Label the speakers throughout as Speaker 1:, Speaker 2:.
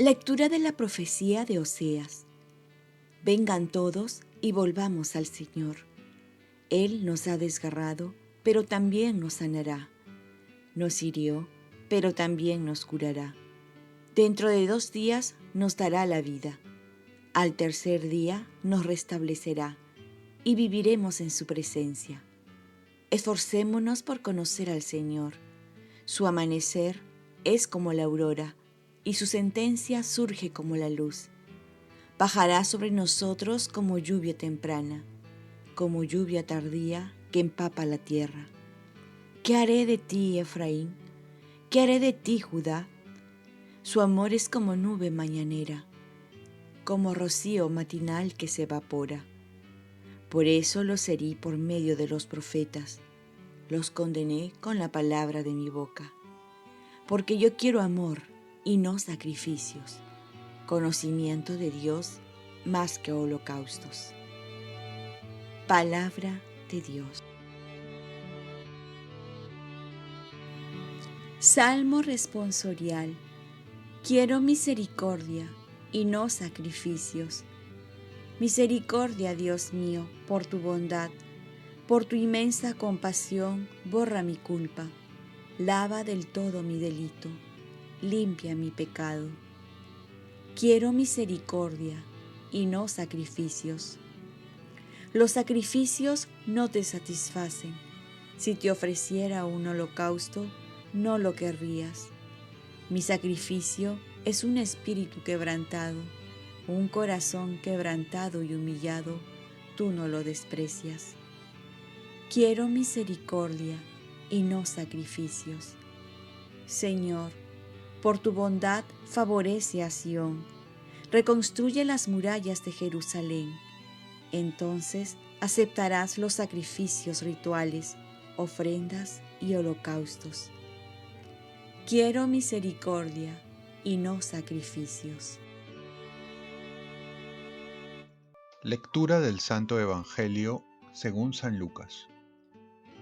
Speaker 1: Lectura de la profecía de Oseas. Vengan todos y volvamos al Señor. Él nos ha desgarrado, pero también nos sanará. Nos hirió, pero también nos curará. Dentro de dos días nos dará la vida. Al tercer día nos restablecerá y viviremos en su presencia. Esforcémonos por conocer al Señor. Su amanecer es como la aurora y su sentencia surge como la luz. Bajará sobre nosotros como lluvia temprana, como lluvia tardía que empapa la tierra. ¿Qué haré de ti, Efraín? ¿Qué haré de ti, Judá? Su amor es como nube mañanera, como rocío matinal que se evapora. Por eso los herí por medio de los profetas, los condené con la palabra de mi boca. Porque yo quiero amor y no sacrificios, conocimiento de Dios más que holocaustos. Palabra de Dios. Salmo responsorial. Quiero misericordia y no sacrificios. Misericordia, Dios mío, por tu bondad, por tu inmensa compasión, borra mi culpa, lava del todo mi delito limpia mi pecado. Quiero misericordia y no sacrificios. Los sacrificios no te satisfacen. Si te ofreciera un holocausto, no lo querrías. Mi sacrificio es un espíritu quebrantado, un corazón quebrantado y humillado, tú no lo desprecias. Quiero misericordia y no sacrificios. Señor, por tu bondad favorece a Sión. Reconstruye las murallas de Jerusalén. Entonces aceptarás los sacrificios rituales, ofrendas y holocaustos. Quiero misericordia y no sacrificios.
Speaker 2: Lectura del Santo Evangelio según San Lucas.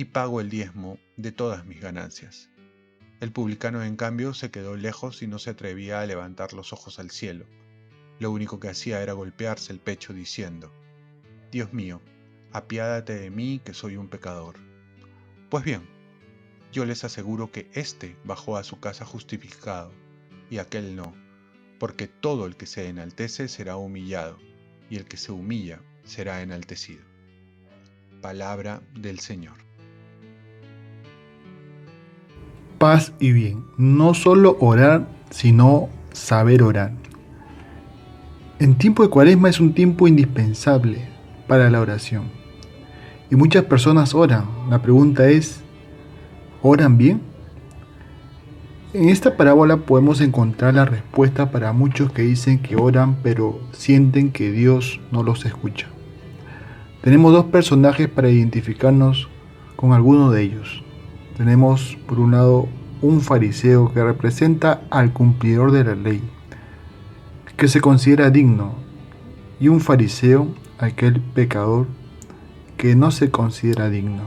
Speaker 2: y pago el diezmo de todas mis ganancias. El publicano, en cambio, se quedó lejos y no se atrevía a levantar los ojos al cielo. Lo único que hacía era golpearse el pecho diciendo, Dios mío, apiádate de mí que soy un pecador. Pues bien, yo les aseguro que éste bajó a su casa justificado, y aquel no, porque todo el que se enaltece será humillado, y el que se humilla será enaltecido. Palabra del Señor.
Speaker 3: Paz y bien. No solo orar, sino saber orar. En tiempo de cuaresma es un tiempo indispensable para la oración. Y muchas personas oran. La pregunta es, ¿oran bien? En esta parábola podemos encontrar la respuesta para muchos que dicen que oran pero sienten que Dios no los escucha. Tenemos dos personajes para identificarnos con alguno de ellos. Tenemos por un lado un fariseo que representa al cumplidor de la ley, que se considera digno, y un fariseo, aquel pecador que no se considera digno.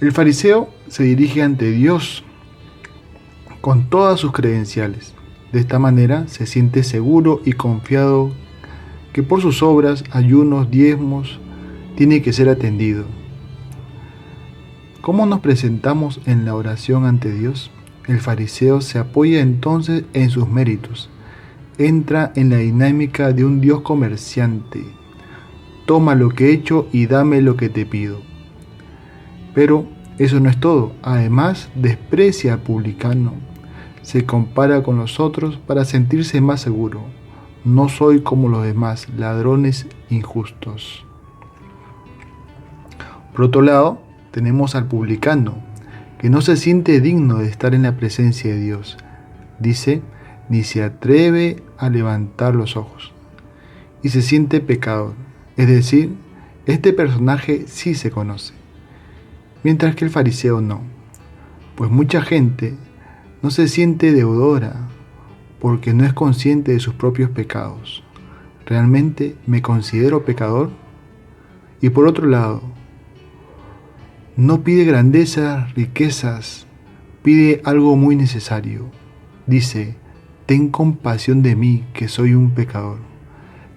Speaker 3: El fariseo se dirige ante Dios con todas sus credenciales. De esta manera se siente seguro y confiado que por sus obras, ayunos, diezmos, tiene que ser atendido ¿Cómo nos presentamos en la oración ante Dios? El fariseo se apoya entonces en sus méritos. Entra en la dinámica de un Dios comerciante. Toma lo que he hecho y dame lo que te pido. Pero eso no es todo. Además, desprecia al publicano. Se compara con los otros para sentirse más seguro. No soy como los demás, ladrones injustos. Por otro lado, tenemos al publicano, que no se siente digno de estar en la presencia de Dios. Dice, ni se atreve a levantar los ojos. Y se siente pecador, es decir, este personaje sí se conoce, mientras que el fariseo no, pues mucha gente no se siente deudora porque no es consciente de sus propios pecados. ¿Realmente me considero pecador? Y por otro lado, no pide grandezas, riquezas, pide algo muy necesario. Dice, ten compasión de mí, que soy un pecador.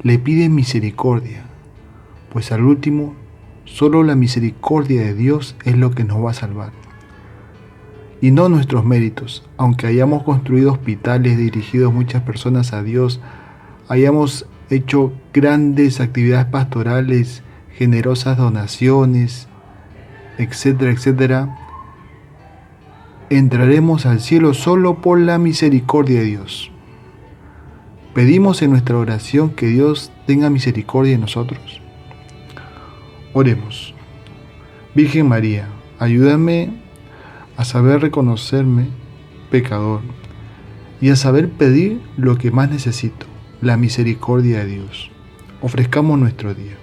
Speaker 3: Le pide misericordia, pues al último, solo la misericordia de Dios es lo que nos va a salvar. Y no nuestros méritos, aunque hayamos construido hospitales dirigidos muchas personas a Dios, hayamos hecho grandes actividades pastorales, generosas donaciones, etcétera, etcétera, entraremos al cielo solo por la misericordia de Dios. Pedimos en nuestra oración que Dios tenga misericordia de nosotros. Oremos. Virgen María, ayúdame a saber reconocerme pecador y a saber pedir lo que más necesito, la misericordia de Dios. Ofrezcamos nuestro día.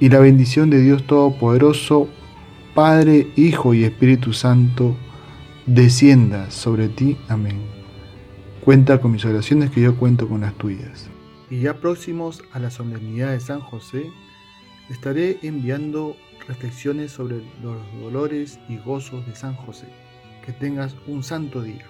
Speaker 3: y la bendición de Dios Todopoderoso, Padre, Hijo y Espíritu Santo, descienda sobre ti. Amén. Cuenta con mis oraciones que yo cuento con las tuyas. Y ya próximos a la solemnidad de San José, estaré enviando reflexiones sobre los dolores y gozos de San José. Que tengas un santo día.